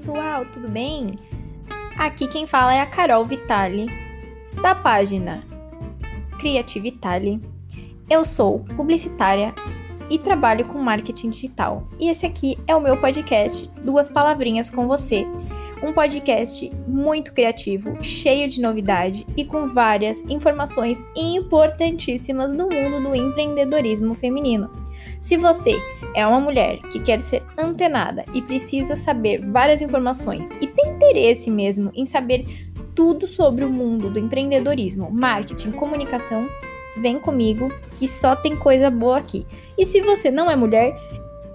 pessoal, tudo bem? Aqui quem fala é a Carol Vitali, da página Criativitali. Eu sou publicitária e trabalho com marketing digital. E esse aqui é o meu podcast Duas Palavrinhas com Você. Um podcast muito criativo, cheio de novidade e com várias informações importantíssimas no mundo do empreendedorismo feminino. Se você é uma mulher que quer ser antenada e precisa saber várias informações e tem interesse mesmo em saber tudo sobre o mundo do empreendedorismo, marketing, comunicação, vem comigo que só tem coisa boa aqui. E se você não é mulher,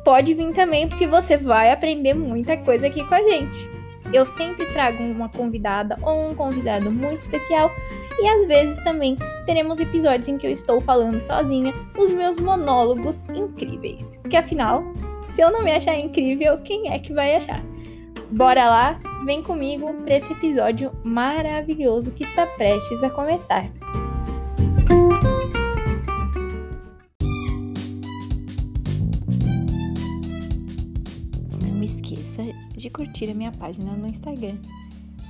pode vir também porque você vai aprender muita coisa aqui com a gente. Eu sempre trago uma convidada ou um convidado muito especial e às vezes também teremos episódios em que eu estou falando sozinha os meus monólogos incríveis. Porque afinal, se eu não me achar incrível, quem é que vai achar? Bora lá, vem comigo para esse episódio maravilhoso que está prestes a começar. De curtir a minha página no Instagram,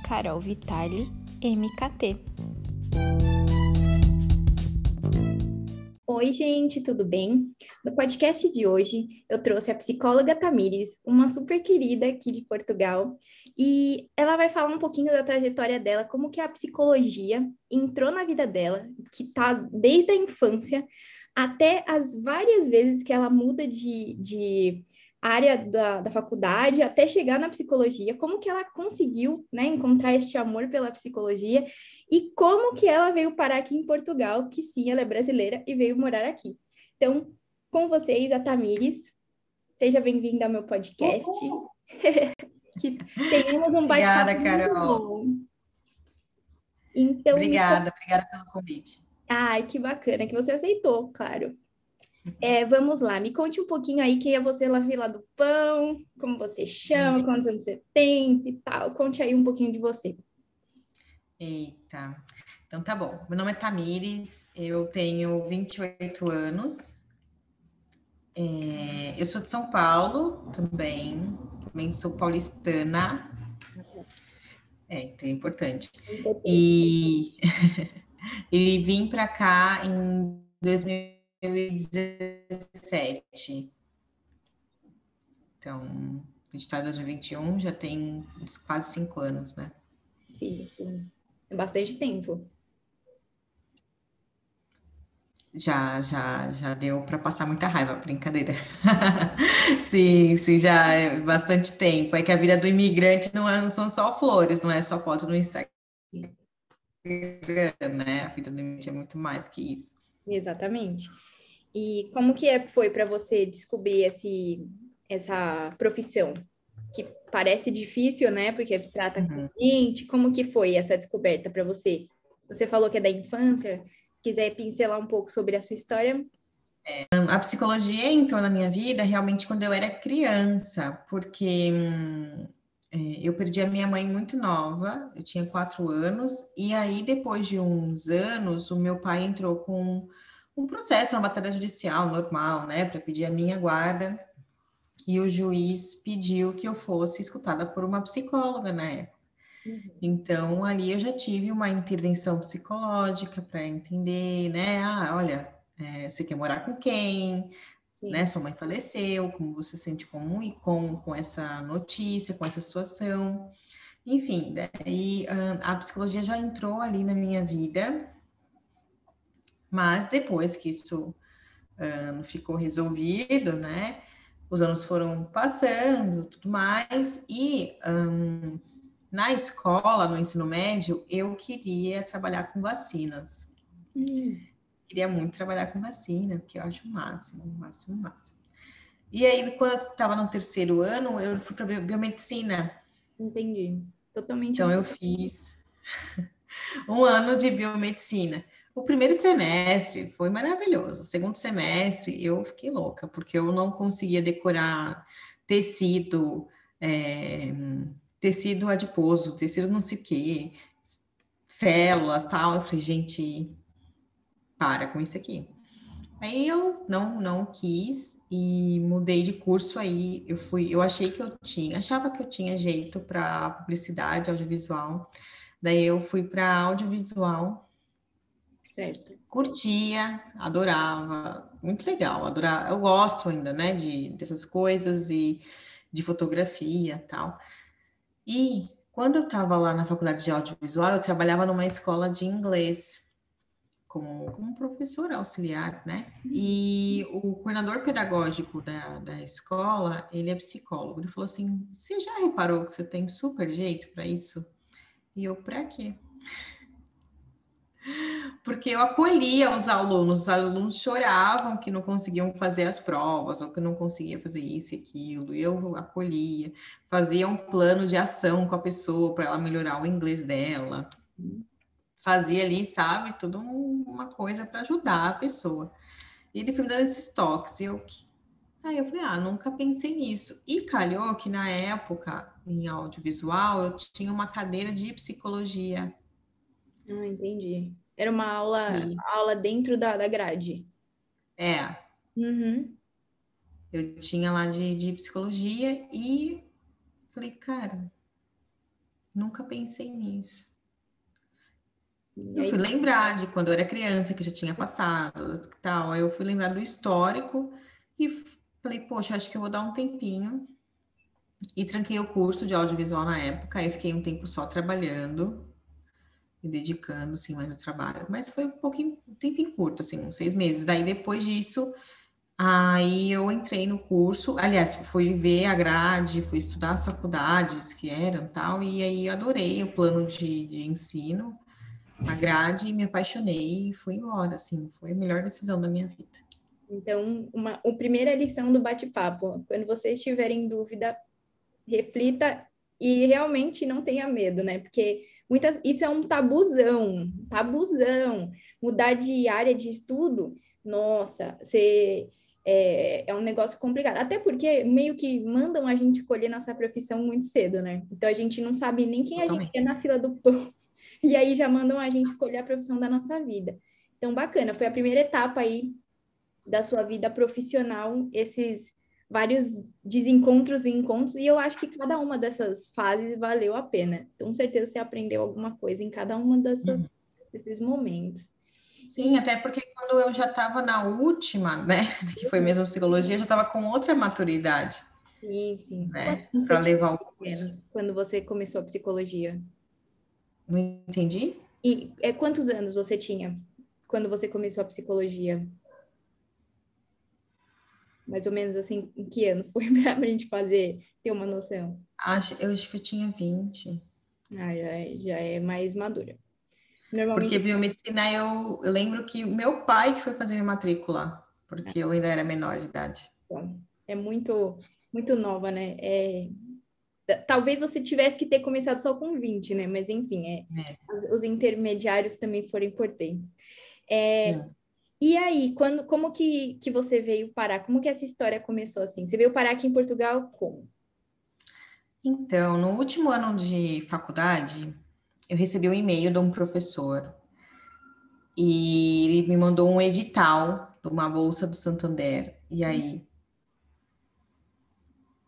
Carol Vitali MKT. Oi, gente, tudo bem? No podcast de hoje, eu trouxe a psicóloga Tamires, uma super querida aqui de Portugal, e ela vai falar um pouquinho da trajetória dela, como que a psicologia entrou na vida dela, que tá desde a infância até as várias vezes que ela muda de, de área da, da faculdade até chegar na psicologia, como que ela conseguiu né, encontrar este amor pela psicologia e como que ela veio parar aqui em Portugal, que sim, ela é brasileira e veio morar aqui. Então, com vocês, a Tamires, seja bem-vinda ao meu podcast. que tenhamos um bate-papo Obrigada, Carol. Então, obrigada, obrigada pelo convite. Ai, que bacana que você aceitou, claro. É, vamos lá, me conte um pouquinho aí quem é você lá Vila do Pão, como você chama, quantos anos você tem e tal. Conte aí um pouquinho de você. Eita, então tá bom. Meu nome é Tamires, eu tenho 28 anos. É, eu sou de São Paulo também, também sou paulistana. É, então é importante. E, e vim para cá em 2000 2017. Então, a gente está em 2021, já tem quase cinco anos, né? Sim, sim. É bastante tempo. Já, já, já deu para passar muita raiva, brincadeira. sim, sim, já é bastante tempo. É que a vida do imigrante não, é, não são só flores, não é só foto no Instagram, né? A vida do imigrante é muito mais que isso. Exatamente. E como que é, foi para você descobrir esse, essa profissão? Que parece difícil, né? Porque trata uhum. com gente. Como que foi essa descoberta para você? Você falou que é da infância. Se quiser pincelar um pouco sobre a sua história. É, a psicologia entrou na minha vida realmente quando eu era criança, porque hum, é, eu perdi a minha mãe muito nova, eu tinha quatro anos, e aí depois de uns anos, o meu pai entrou com um processo, uma batalha judicial normal, né, para pedir a minha guarda. E o juiz pediu que eu fosse escutada por uma psicóloga na época. Uhum. Então, ali eu já tive uma intervenção psicológica para entender, né? Ah, olha, é, você quer morar com quem? Sim. Né? Sua mãe faleceu, como você sente com, com, com essa notícia, com essa situação. Enfim, né? e a psicologia já entrou ali na minha vida mas depois que isso uh, ficou resolvido, né? Os anos foram passando, tudo mais, e um, na escola, no ensino médio, eu queria trabalhar com vacinas. Hum. Queria muito trabalhar com vacina, porque eu acho o máximo, o máximo, o máximo. E aí, quando eu estava no terceiro ano, eu fui para biomedicina. Entendi. Totalmente. Então, eu fiz um ano de biomedicina. O primeiro semestre foi maravilhoso. O segundo semestre eu fiquei louca, porque eu não conseguia decorar tecido, é, tecido adiposo, tecido não sei o quê, células tal. Eu falei, gente, para com isso aqui. Aí eu não, não quis e mudei de curso aí. Eu fui, eu achei que eu tinha, achava que eu tinha jeito para publicidade, audiovisual. Daí eu fui para audiovisual. Certo. Curtia, adorava, muito legal, adorava. Eu gosto ainda, né, de dessas coisas e de fotografia, tal. E quando eu estava lá na faculdade de audiovisual, eu trabalhava numa escola de inglês como, como professor auxiliar, né? E o coordenador pedagógico da, da escola, ele é psicólogo. Ele falou assim: Você já reparou que você tem super jeito para isso? E eu, para quê? Porque eu acolhia os alunos, os alunos choravam que não conseguiam fazer as provas, ou que não conseguia fazer isso e aquilo, eu acolhia, fazia um plano de ação com a pessoa para ela melhorar o inglês dela fazia ali, sabe, tudo uma coisa para ajudar a pessoa. E ele foi me dando esses toques, e eu Aí eu falei, ah, nunca pensei nisso. E calhou que na época, em audiovisual, eu tinha uma cadeira de psicologia. Ah, entendi. Era uma aula, aula dentro da, da grade. É. Uhum. Eu tinha lá de, de psicologia e falei, cara, nunca pensei nisso. Eu fui lembrar de quando eu era criança, que já tinha passado, tal. Aí eu fui lembrar do histórico e falei, poxa, acho que eu vou dar um tempinho. E tranquei o curso de audiovisual na época. Aí fiquei um tempo só trabalhando, me dedicando, assim, mais ao trabalho. Mas foi um pouquinho, um tempinho curto, assim, uns seis meses. Daí depois disso, aí eu entrei no curso. Aliás, fui ver a grade, fui estudar as faculdades que eram tal. E aí adorei o plano de, de ensino a grade, me apaixonei e fui embora, assim, foi a melhor decisão da minha vida. Então, uma, a primeira lição do bate-papo, quando você estiver em dúvida, reflita e realmente não tenha medo, né? Porque muitas, isso é um tabuzão, tabuzão. Mudar de área de estudo, nossa, você é, é, um negócio complicado. Até porque meio que mandam a gente escolher nossa profissão muito cedo, né? Então a gente não sabe nem quem a gente é na fila do pão e aí já mandam a gente escolher a profissão da nossa vida. Então, bacana, foi a primeira etapa aí da sua vida profissional, esses vários desencontros e encontros, e eu acho que cada uma dessas fases valeu a pena. Com certeza você aprendeu alguma coisa em cada uma dessas, uhum. desses momentos. Sim, até porque quando eu já estava na última, né, que foi mesmo psicologia, eu já estava com outra maturidade. Sim, sim. Né, para levar o curso. Quando você começou a psicologia? Não entendi? E é, quantos anos você tinha quando você começou a psicologia? Mais ou menos assim, em que ano foi para a gente fazer, ter uma noção? Acho, eu acho que eu tinha 20. Ah, já é, já é mais madura. Normalmente... Porque biomedicina, eu, eu lembro que meu pai que foi fazer minha matrícula, porque ah. eu ainda era menor de idade. Bom, é muito, muito nova, né? É, Talvez você tivesse que ter começado só com 20, né? Mas enfim, é, é. os intermediários também foram importantes. É, e aí, quando, como que, que você veio parar? Como que essa história começou assim? Você veio parar aqui em Portugal como? Então, no último ano de faculdade, eu recebi um e-mail de um professor e ele me mandou um edital de uma bolsa do Santander. E aí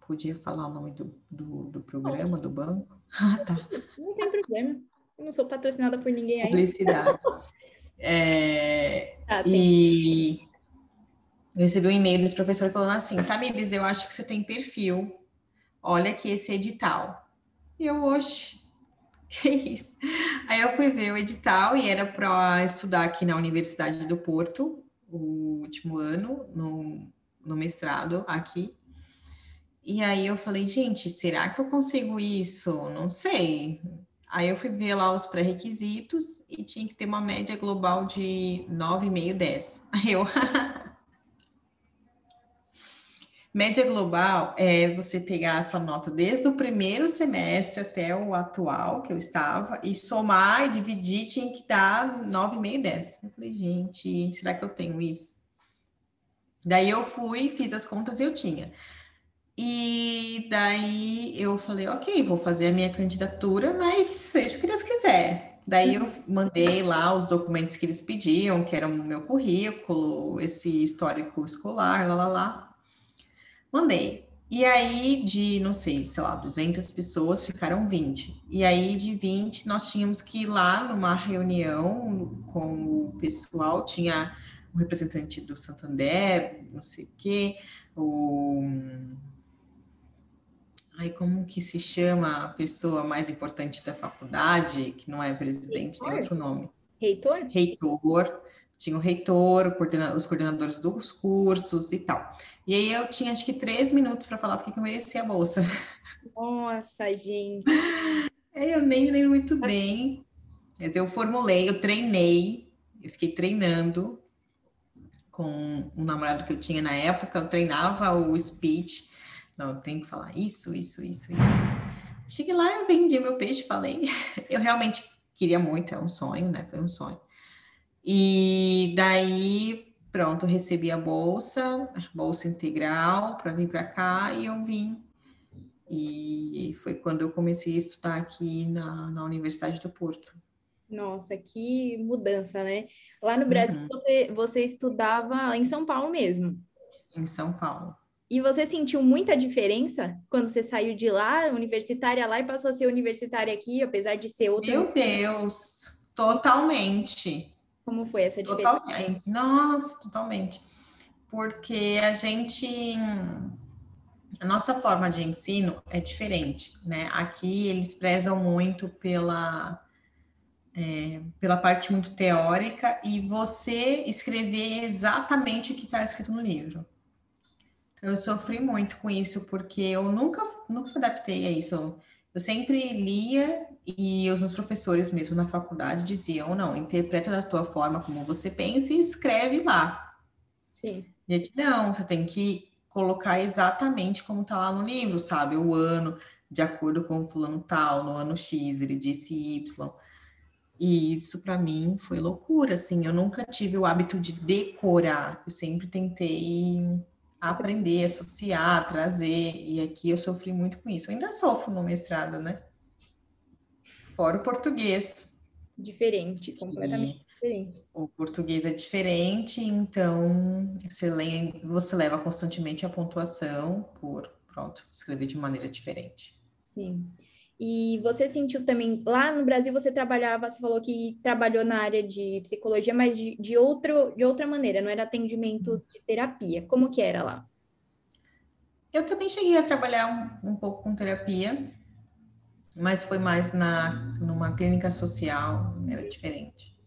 Podia falar o nome do, do, do programa, do banco? Ah, tá. Não tem problema. Eu não sou patrocinada por ninguém aí. Publicidade. é, ah, e eu recebi um e-mail desse professor falando assim: Tamires, eu acho que você tem perfil. Olha aqui esse edital. E eu, oxe, que isso? Aí eu fui ver o edital e era para estudar aqui na Universidade do Porto, o último ano, no, no mestrado aqui. E aí eu falei, gente, será que eu consigo isso? Não sei. Aí eu fui ver lá os pré-requisitos e tinha que ter uma média global de 9,5, 10. Aí eu. média global é você pegar a sua nota desde o primeiro semestre até o atual que eu estava e somar e dividir, tinha que dar 9,5, 10. Eu falei, gente, será que eu tenho isso? Daí eu fui, fiz as contas e eu tinha e daí eu falei, ok, vou fazer a minha candidatura, mas seja o que Deus quiser. Daí eu mandei lá os documentos que eles pediam, que eram o meu currículo, esse histórico escolar, lá, lá, lá. Mandei. E aí, de, não sei, sei lá, 200 pessoas, ficaram 20. E aí, de 20, nós tínhamos que ir lá numa reunião com o pessoal, tinha o representante do Santander, não sei o quê, o Ai, como que se chama a pessoa mais importante da faculdade, que não é presidente, reitor? tem outro nome. Reitor? Reitor. Tinha o reitor, os coordenadores dos cursos e tal. E aí eu tinha acho que três minutos para falar porque eu merecia a bolsa. Nossa, gente. É, eu nem lembro muito bem. Mas eu formulei, eu treinei, eu fiquei treinando com um namorado que eu tinha na época, eu treinava o speech não, eu tenho que falar isso, isso, isso, isso. Cheguei lá, eu vendi meu peixe, falei. Eu realmente queria muito, é um sonho, né? Foi um sonho. E daí, pronto, recebi a bolsa, bolsa integral para vir para cá e eu vim. E foi quando eu comecei a estudar aqui na, na Universidade do Porto. Nossa, que mudança, né? Lá no Brasil, uhum. você, você estudava em São Paulo mesmo? Em São Paulo. E você sentiu muita diferença quando você saiu de lá, universitária lá, e passou a ser universitária aqui, apesar de ser outra? Meu Deus, totalmente. Como foi essa diferença? Totalmente. Nossa, totalmente. Porque a gente. A nossa forma de ensino é diferente, né? Aqui eles prezam muito pela. É, pela parte muito teórica e você escrever exatamente o que está escrito no livro. Eu sofri muito com isso, porque eu nunca, nunca me adaptei a isso. Eu sempre lia e os meus professores mesmo na faculdade diziam, não, interpreta da tua forma como você pensa e escreve lá. Sim. E aqui não, você tem que colocar exatamente como tá lá no livro, sabe? O ano, de acordo com o fulano tal, no ano X, ele disse Y. E isso para mim foi loucura, assim, eu nunca tive o hábito de decorar, eu sempre tentei aprender, associar, trazer. E aqui eu sofri muito com isso. Eu ainda sofro no mestrado, né? Fora o português. Diferente, completamente e diferente. O português é diferente, então você, lê, você leva constantemente a pontuação por, pronto, escrever de maneira diferente. Sim. E você sentiu também, lá no Brasil você trabalhava, você falou que trabalhou na área de psicologia, mas de, de, outro, de outra maneira, não era atendimento de terapia. Como que era lá? Eu também cheguei a trabalhar um, um pouco com terapia, mas foi mais na, numa clínica social, era diferente.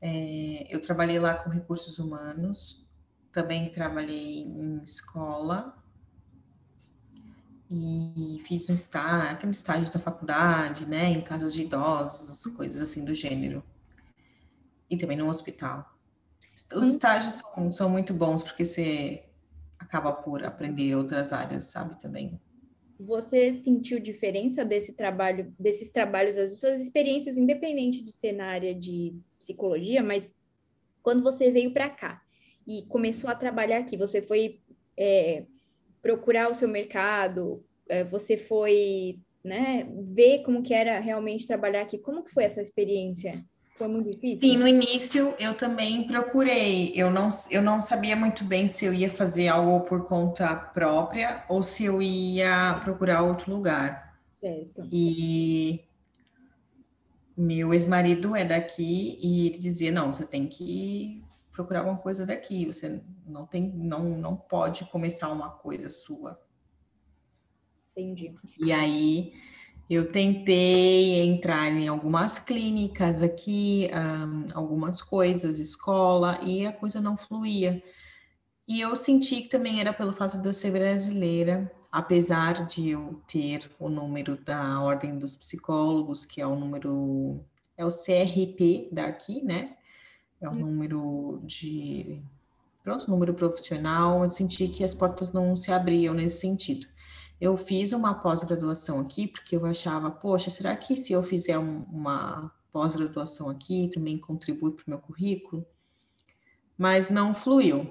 É, eu trabalhei lá com recursos humanos, também trabalhei em escola, e fiz um estágio, aquele estágio da faculdade, né, em casas de idosos, coisas assim do gênero. E também no hospital. Os hum. estágios são, são muito bons porque você acaba por aprender outras áreas, sabe, também. Você sentiu diferença desse trabalho, desses trabalhos, as suas experiências, independente de ser na área de psicologia, mas quando você veio para cá e começou a trabalhar aqui, você foi é, procurar o seu mercado, é, você foi, né, ver como que era realmente trabalhar aqui. Como que foi essa experiência? Foi muito difícil? Sim, no início eu também procurei. Eu não, eu não sabia muito bem se eu ia fazer algo por conta própria ou se eu ia procurar outro lugar. Certo. E meu ex-marido é daqui e ele dizia: não, você tem que procurar alguma coisa daqui. Você não tem, não, não pode começar uma coisa sua. Entendi. E aí eu tentei entrar em algumas clínicas aqui, um, algumas coisas, escola, e a coisa não fluía. E eu senti que também era pelo fato de eu ser brasileira, apesar de eu ter o número da Ordem dos Psicólogos, que é o número, é o CRP daqui, né? É um hum. número de pronto, número profissional, eu senti que as portas não se abriam nesse sentido. Eu fiz uma pós-graduação aqui porque eu achava, poxa, será que se eu fizer um, uma pós-graduação aqui também contribui para o meu currículo? Mas não fluiu.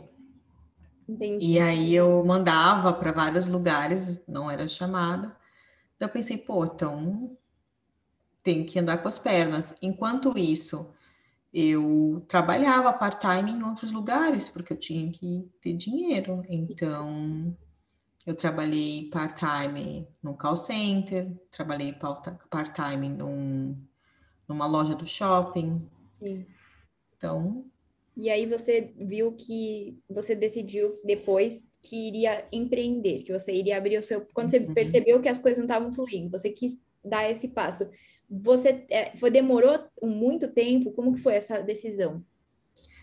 Entendi. E aí eu mandava para vários lugares, não era chamada. Então eu pensei, pô, então tenho que andar com as pernas. Enquanto isso, eu trabalhava part-time em outros lugares, porque eu tinha que ter dinheiro. Então, eu trabalhei part-time no call center, trabalhei part-time num, numa loja do shopping. Sim. Então. E aí você viu que você decidiu depois que iria empreender, que você iria abrir o seu. Quando você uhum. percebeu que as coisas não estavam fluindo, você quis dar esse passo. Você é, foi, demorou muito tempo? Como que foi essa decisão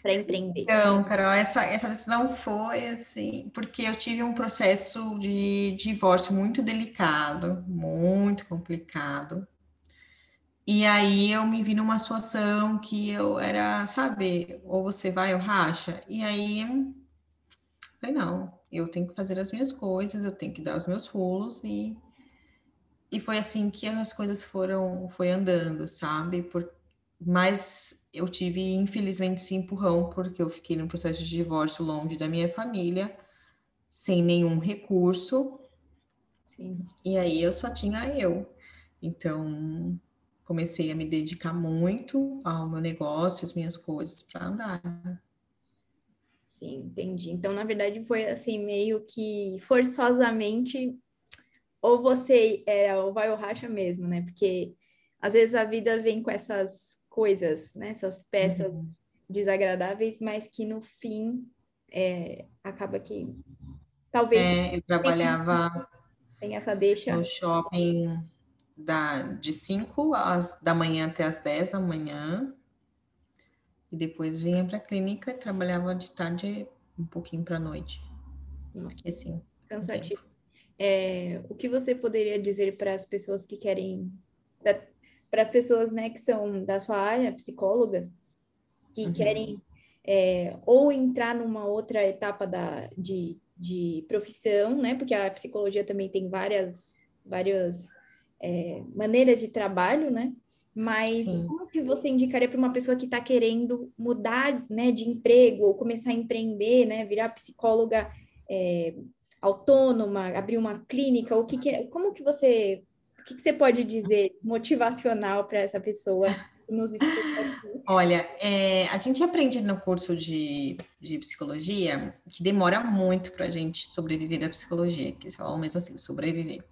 para empreender? Então, Carol, essa, essa decisão foi assim, porque eu tive um processo de divórcio muito delicado, muito complicado. E aí eu me vi numa situação que eu era, sabe, ou você vai ou racha. E aí falei, não, eu tenho que fazer as minhas coisas, eu tenho que dar os meus pulos e e foi assim que as coisas foram foi andando, sabe? Por, mas eu tive infelizmente esse empurrão porque eu fiquei num processo de divórcio longe da minha família, sem nenhum recurso. Sim. E aí eu só tinha eu. Então comecei a me dedicar muito ao meu negócio, às minhas coisas para andar. Sim, entendi. Então, na verdade, foi assim, meio que forçosamente ou você era o vai ou racha mesmo, né? Porque às vezes a vida vem com essas coisas, né? Essas peças uhum. desagradáveis, mas que no fim é, acaba que talvez é, eu trabalhava tem essa deixa no shopping da, de 5 da manhã até as 10 da manhã. E depois vinha para a clínica e trabalhava de tarde um pouquinho para a noite. Nossa, assim, cansativo. É, o que você poderia dizer para as pessoas que querem, para pessoas né, que são da sua área, psicólogas, que uhum. querem é, ou entrar numa outra etapa da, de, de profissão, né? Porque a psicologia também tem várias, várias é, maneiras de trabalho, né? Mas Sim. como que você indicaria para uma pessoa que está querendo mudar né, de emprego ou começar a empreender, né? Virar psicóloga é, autônoma, abrir uma clínica, o que, que é, como que você, o que, que você pode dizer motivacional para essa pessoa que nos escuta? Olha, é, a gente aprende no curso de, de psicologia que demora muito para a gente sobreviver da psicologia, que eles falam mesmo assim, sobreviver.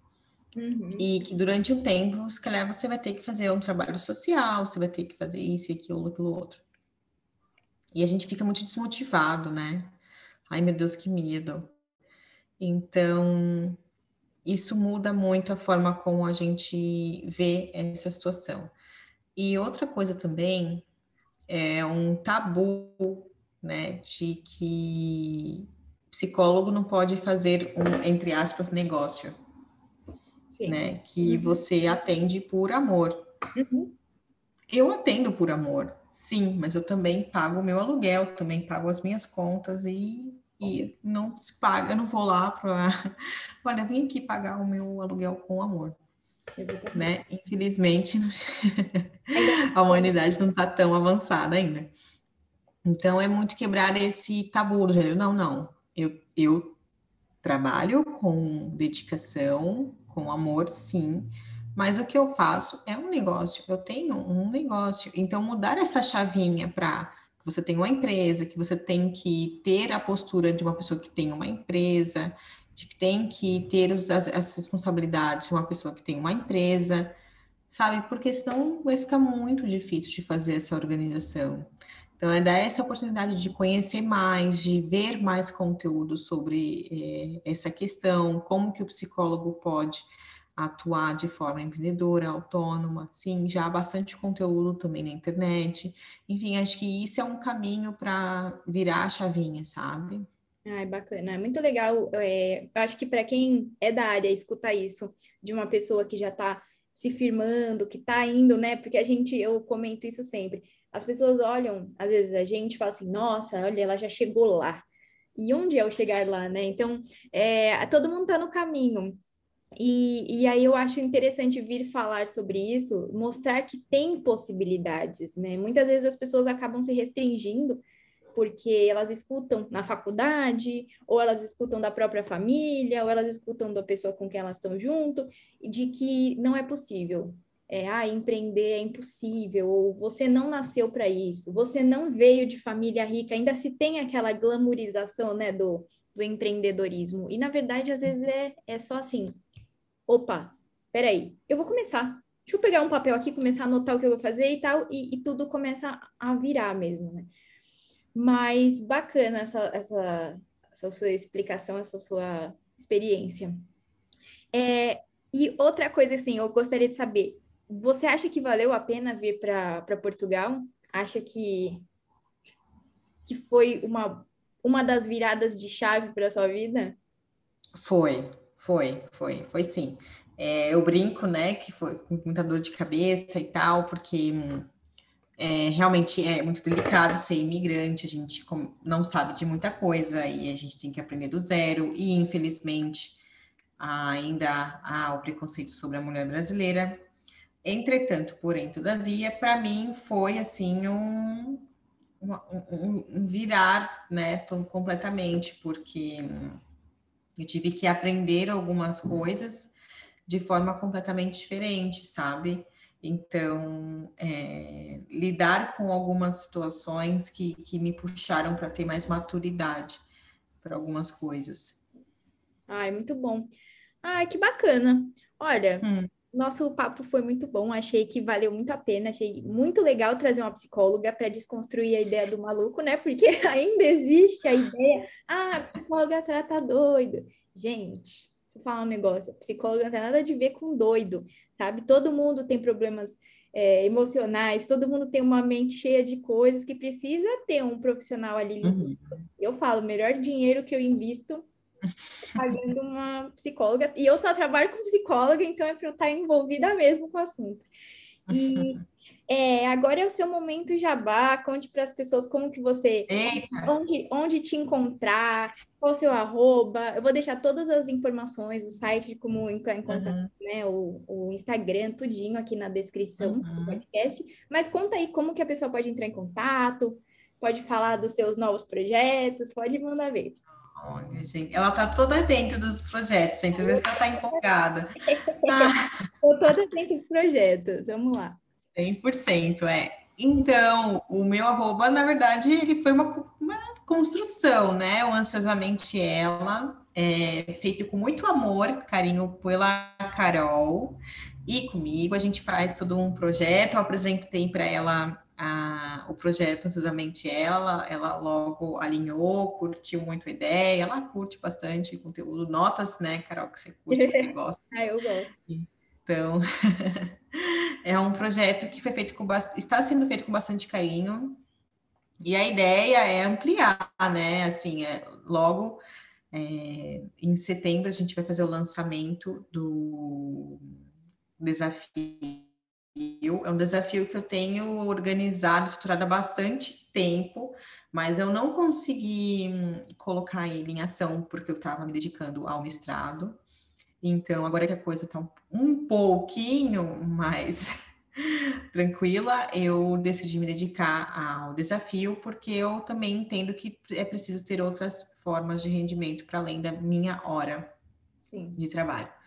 Uhum. E que durante um tempo, se calhar, você vai ter que fazer um trabalho social, você vai ter que fazer isso, aquilo, aquilo outro. E a gente fica muito desmotivado, né? Ai, meu Deus, que medo. Então, isso muda muito a forma como a gente vê essa situação. E outra coisa também é um tabu, né, de que psicólogo não pode fazer um, entre aspas, negócio, Sim. né, que uhum. você atende por amor. Uhum. Eu atendo por amor, sim, mas eu também pago o meu aluguel, também pago as minhas contas e e não se paga, eu não vou lá para. Olha, vim aqui pagar o meu aluguel com amor. Né? Infelizmente, a humanidade não está tão avançada ainda. Então, é muito quebrar esse tabu do gênero. Não, não. Eu, eu trabalho com dedicação, com amor, sim. Mas o que eu faço é um negócio. Eu tenho um negócio. Então, mudar essa chavinha para que você tem uma empresa, que você tem que ter a postura de uma pessoa que tem uma empresa, de que tem que ter as, as responsabilidades de uma pessoa que tem uma empresa, sabe? Porque senão vai ficar muito difícil de fazer essa organização. Então, é dar essa oportunidade de conhecer mais, de ver mais conteúdo sobre eh, essa questão, como que o psicólogo pode atuar de forma empreendedora, autônoma, sim, já há bastante conteúdo também na internet. Enfim, acho que isso é um caminho para virar a chavinha, sabe? Ai, bacana, é muito legal. É, eu acho que para quem é da área, escutar isso de uma pessoa que já está se firmando, que está indo, né? Porque a gente, eu comento isso sempre. As pessoas olham, às vezes a gente fala assim, nossa, olha, ela já chegou lá. E onde é o chegar lá, né? Então, é, todo mundo está no caminho. E, e aí eu acho interessante vir falar sobre isso, mostrar que tem possibilidades, né? Muitas vezes as pessoas acabam se restringindo porque elas escutam na faculdade, ou elas escutam da própria família, ou elas escutam da pessoa com quem elas estão junto, de que não é possível. é, ah, empreender é impossível, ou você não nasceu para isso, você não veio de família rica, ainda se tem aquela glamourização, né, do, do empreendedorismo. E, na verdade, às vezes é, é só assim, opa, peraí, eu vou começar, deixa eu pegar um papel aqui, começar a anotar o que eu vou fazer e tal, e, e tudo começa a virar mesmo, né? Mas bacana essa, essa, essa sua explicação, essa sua experiência. É, e outra coisa, assim, eu gostaria de saber, você acha que valeu a pena vir para Portugal? Acha que, que foi uma, uma das viradas de chave para sua vida? Foi, foi, foi, foi sim. É, eu brinco, né, que foi com muita dor de cabeça e tal, porque é, realmente é muito delicado ser imigrante, a gente não sabe de muita coisa e a gente tem que aprender do zero, e infelizmente ainda há o preconceito sobre a mulher brasileira, Entretanto, porém, todavia, para mim foi assim um, um, um virar, né, completamente, porque eu tive que aprender algumas coisas de forma completamente diferente, sabe? Então, é, lidar com algumas situações que, que me puxaram para ter mais maturidade para algumas coisas. Ai, muito bom. Ai, que bacana. Olha, hum nosso papo foi muito bom, achei que valeu muito a pena, achei muito legal trazer uma psicóloga para desconstruir a ideia do maluco, né? Porque ainda existe a ideia, ah, a psicóloga trata doido. Gente, deixa eu falar um negócio, a psicóloga não tem nada a ver com doido, sabe? Todo mundo tem problemas é, emocionais, todo mundo tem uma mente cheia de coisas que precisa ter um profissional ali. Uhum. Eu falo, o melhor dinheiro que eu invisto pagando uma psicóloga. E eu só trabalho com psicóloga, então é para eu estar envolvida mesmo com o assunto. E é, agora é o seu momento jabá, conte para as pessoas como que você, onde, onde te encontrar, qual o seu arroba. Eu vou deixar todas as informações, o site de como contato, uhum. né, o, o Instagram, tudinho aqui na descrição uhum. do podcast. Mas conta aí como que a pessoa pode entrar em contato, pode falar dos seus novos projetos, pode mandar ver. Olha, gente, ela tá toda dentro dos projetos, gente. Vê se ela tá empolgada. Ah. Tô toda dentro dos projetos. Vamos lá. 100%, é. Então, o meu arroba, na verdade, ele foi uma, uma construção, né? O Ansiosamente Ela, é, feito com muito amor, carinho pela Carol e comigo. A gente faz todo um projeto. Eu apresentei para ela a, o projeto Ansiosamente Ela, ela logo alinhou, curtiu muito a ideia, ela curte bastante conteúdo, notas, né, Carol, que você curte, que você gosta. ah, eu gosto. Então, é um projeto que foi feito com está sendo feito com bastante carinho, e a ideia é ampliar, né, assim, é, logo é, em setembro a gente vai fazer o lançamento do desafio desafio, é um desafio que eu tenho organizado, estruturado há bastante tempo, mas eu não consegui hum, colocar ele em ação porque eu estava me dedicando ao mestrado. Então, agora que a coisa está um pouquinho mais tranquila, eu decidi me dedicar ao desafio, porque eu também entendo que é preciso ter outras formas de rendimento para além da minha hora Sim. de trabalho.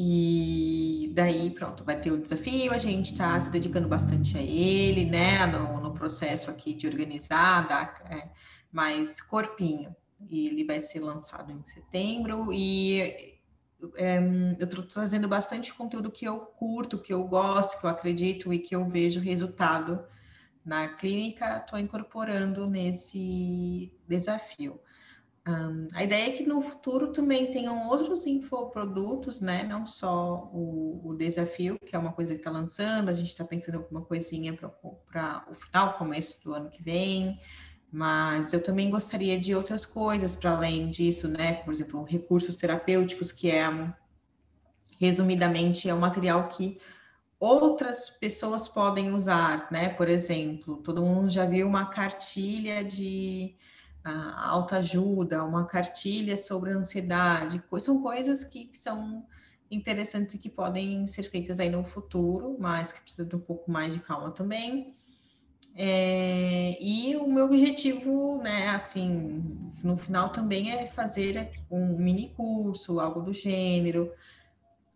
E daí, pronto, vai ter o desafio, a gente está se dedicando bastante a ele, né, no, no processo aqui de organizar, dar é, mais corpinho. E ele vai ser lançado em setembro e é, eu estou trazendo bastante conteúdo que eu curto, que eu gosto, que eu acredito e que eu vejo resultado na clínica, estou incorporando nesse desafio. Um, a ideia é que no futuro também tenham outros infoprodutos, né? Não só o, o desafio, que é uma coisa que está lançando, a gente está pensando em alguma coisinha para o final, começo do ano que vem, mas eu também gostaria de outras coisas para além disso, né? Por exemplo, recursos terapêuticos, que é, resumidamente, é um material que outras pessoas podem usar, né? Por exemplo, todo mundo já viu uma cartilha de a autoajuda, uma cartilha sobre ansiedade, são coisas que são interessantes e que podem ser feitas aí no futuro, mas que precisa de um pouco mais de calma também. É, e o meu objetivo, né, assim, no final também é fazer um mini curso, algo do gênero,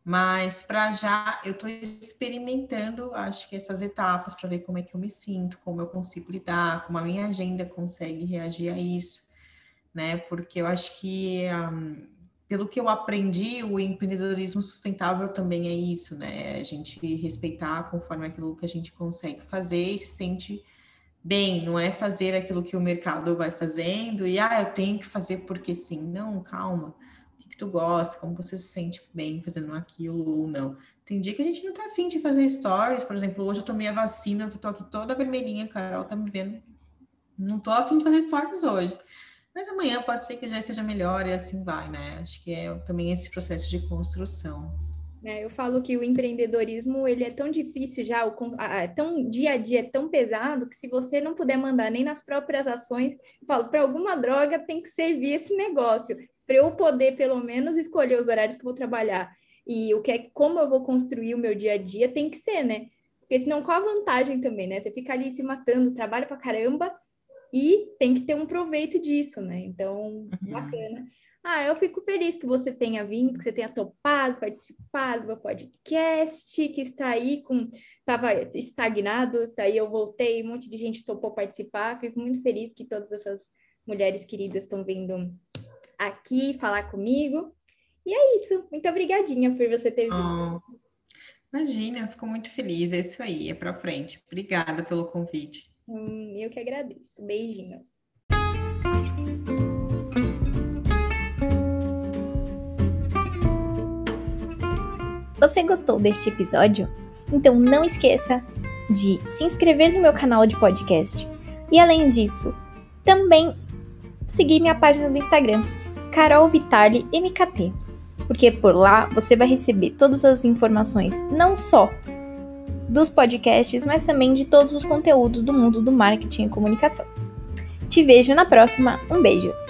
Mas para já eu estou experimentando, acho que essas etapas para ver como é que eu me sinto, como eu consigo lidar, como a minha agenda consegue reagir a isso, né? Porque eu acho que um, pelo que eu aprendi, o empreendedorismo sustentável também é isso, né? A gente respeitar conforme aquilo que a gente consegue fazer e se sente bem, não é fazer aquilo que o mercado vai fazendo e ah, eu tenho que fazer porque sim. Não, calma tu gosta, como você se sente bem fazendo aquilo ou não. Tem dia que a gente não tá afim de fazer stories, por exemplo, hoje eu tomei a vacina, eu tô aqui toda vermelhinha, Carol tá me vendo. Não tô afim de fazer stories hoje. Mas amanhã pode ser que já seja melhor e assim vai, né? Acho que é também esse processo de construção. É, eu falo que o empreendedorismo ele é tão difícil já, o, tão dia a dia é tão pesado que se você não puder mandar nem nas próprias ações, falo para alguma droga tem que servir esse negócio para eu poder pelo menos escolher os horários que eu vou trabalhar e o que é como eu vou construir o meu dia a dia tem que ser, né? Porque senão qual a vantagem também, né? Você fica ali se matando, trabalha para caramba e tem que ter um proveito disso, né? Então, uhum. bacana. Ah, eu fico feliz que você tenha vindo, que você tenha topado, participado do meu podcast, que está aí com. Estava estagnado, tá aí eu voltei, um monte de gente topou participar. Fico muito feliz que todas essas mulheres queridas estão vindo aqui falar comigo. E é isso. Muito obrigadinha por você ter vindo. Oh, imagina, fico muito feliz. É isso aí, é para frente. Obrigada pelo convite. Hum, eu que agradeço. Beijinhos. Você gostou deste episódio? Então não esqueça de se inscrever no meu canal de podcast. E além disso, também seguir minha página do Instagram, Carol Vitali MKT, porque por lá você vai receber todas as informações, não só dos podcasts, mas também de todos os conteúdos do mundo do marketing e comunicação. Te vejo na próxima, um beijo!